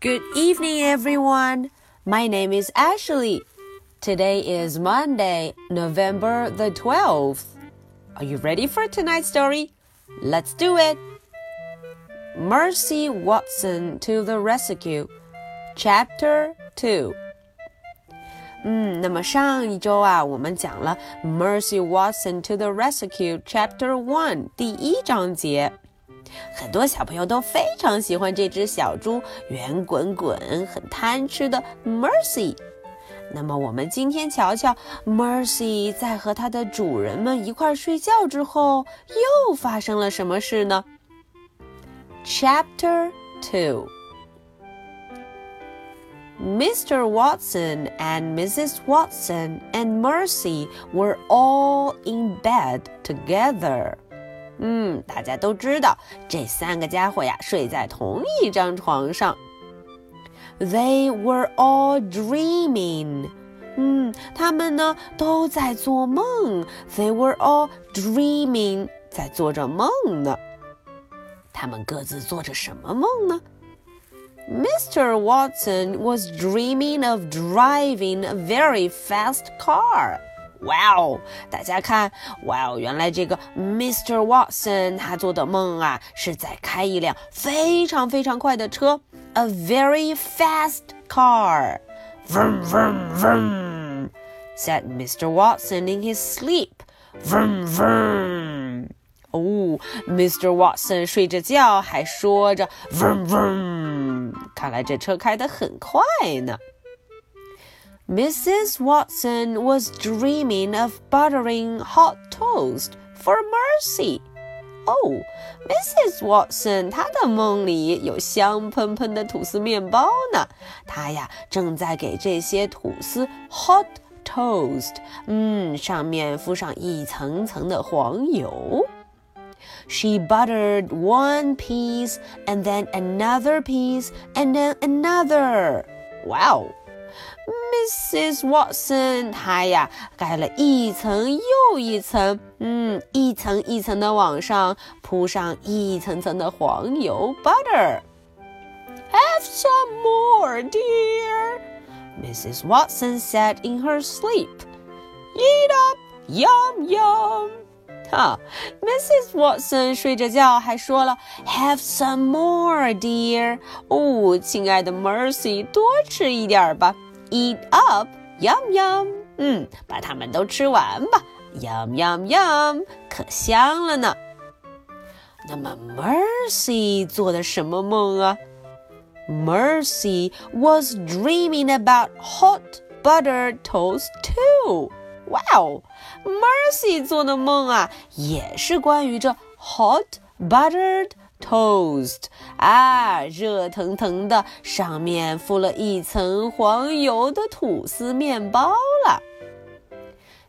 Good evening, everyone. My name is Ashley. Today is Monday, November the 12th. Are you ready for tonight's story? Let's do it. Mercy Watson to the Rescue, Chapter 2. 嗯，那么上一周啊，我们讲了 Mercy Watson to the Rescue Chapter One 第一章节。 很多小朋友都非常喜欢这只小猪，圆滚滚、很贪吃的 Mercy。那么我们今天瞧瞧，Mercy 在和它的主人们一块睡觉之后，又发生了什么事呢？Chapter Two。Mr. Watson and Mrs. Watson and Mercy were all in bed together. 嗯，大家都知道这三个家伙呀睡在同一张床上。They were all dreaming. 嗯，他们呢都在做梦。They were all dreaming，在做着梦呢。他们各自做着什么梦呢？Mr. Watson was dreaming of driving a very fast car. 哇哦！大家看，哇哦！原来这个 Mr. Watson 他做的梦啊，是在开一辆非常非常快的车，a very fast car. Vroom vroom vroom, said Mr. Watson in his sleep. Vroom vroom. 哦，Mr. Watson 睡着觉还说着嗡嗡看来这车开得很快呢。Mrs. Watson was dreaming of buttering hot toast for Mercy. 哦，Mrs. Watson 她的梦里有香喷喷的吐司面包呢。她呀正在给这些吐司 hot toast，嗯，上面敷上一层层的黄油。she buttered one piece and then another piece and then another. Wow! Mrs. Watson，她呀盖了一层又一层，嗯，一层一层的往上铺上一层层的黄油 butter。Have some more, dear. Mrs. Watson said in her sleep. Eat up, yum yum. 哈，Mrs. Watson 睡着觉还说了，Have some more, dear。哦，亲爱的 Mercy，多吃一点吧。 Eat up, yum yum。嗯，把它们都吃完吧。Yum yum yum，可香了呢。那么 Mercy 做的什么梦啊？Mercy was dreaming about hot buttered toast too. 哇哦，Mercy 做的梦啊，也是关于这 hot buttered toast 啊，热腾腾的，上面敷了一层黄油的吐司面包了。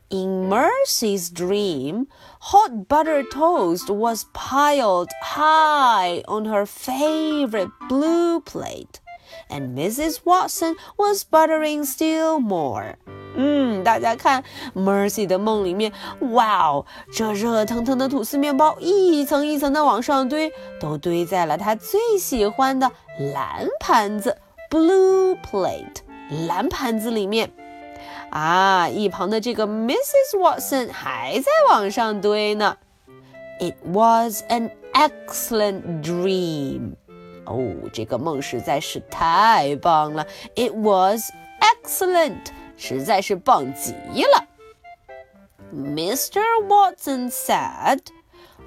In Mercy's dream, hot buttered toast was piled high on her favorite blue plate, and Mrs. Watson was buttering still more. 嗯，大家看，Mercy 的梦里面，哇哦，这热腾腾的吐司面包一层一层的往上堆，都堆在了她最喜欢的蓝盘子 （blue plate） 蓝盘子里面。啊，一旁的这个 Mrs. Watson 还在往上堆呢。It was an excellent dream。哦，这个梦实在是太棒了。It was excellent。实在是棒极了。Mr. Watson said,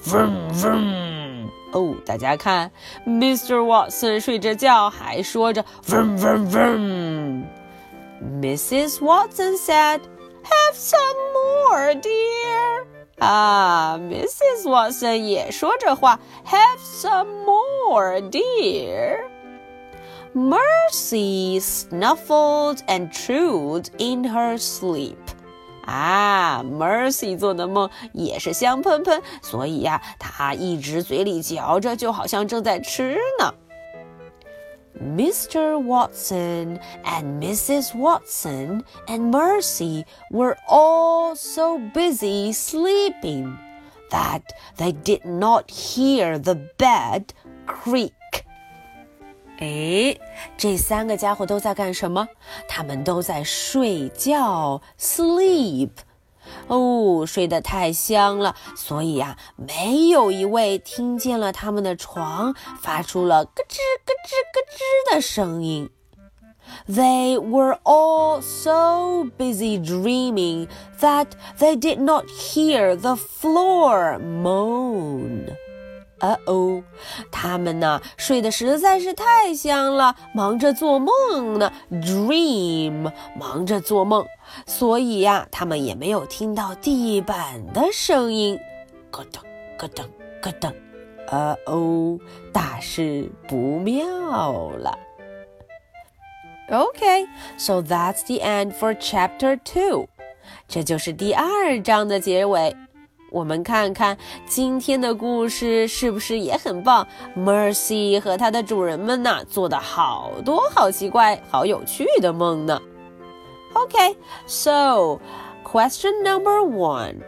"Vroom vroom." 哦，大家看，Mr. Watson 睡着觉还说着 "Vroom vroom vroom." Mrs. Watson said, "Have some more, dear." 啊，Mrs. Watson 也说着话，Have some more, dear. Mercy snuffled and chewed in her sleep. 啊，Mercy 做的梦也是香喷喷，所以呀，她一直嘴里嚼着，就好像正在吃呢。Mr. Watson and Mrs. Watson and Mercy were all so busy sleeping that they did not hear the bed creak. 哎，这三个家伙都在干什么？他们都在睡觉，sleep。哦，睡得太香了，所以呀，没有一位听见了他们的床发出了咯吱咯吱咯吱的声音。They were all so busy dreaming that they did not hear the floor moan. 呃哦，他们呢睡得实在是太香了，忙着做梦呢，dream，忙着做梦，所以呀，他们也没有听到地板的声音，咯噔咯噔咯噔，啊哦，大事不妙了。Okay, so that's the end for chapter two，这就是第二章的结尾。我们看看今天的故事是不是也很棒？Mercy 和它的主人们呐，做的好多好奇怪、好有趣的梦呢。Okay, so question number one.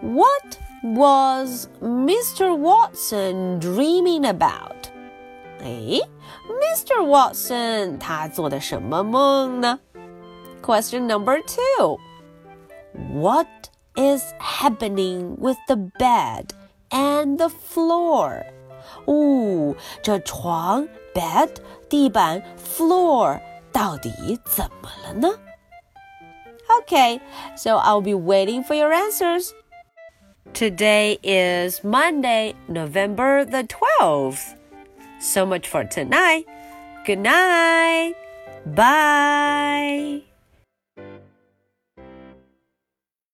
What was Mr. Watson dreaming about? 哎，Mr. Watson 他做的什么梦呢？Question number two. What is happening with the bed and the floor? 哦，这床 bed 地板 floor 到底怎么了呢？Okay, so I'll be waiting for your answers. Today is Monday, November the 12th. So much for tonight. Good night. Bye.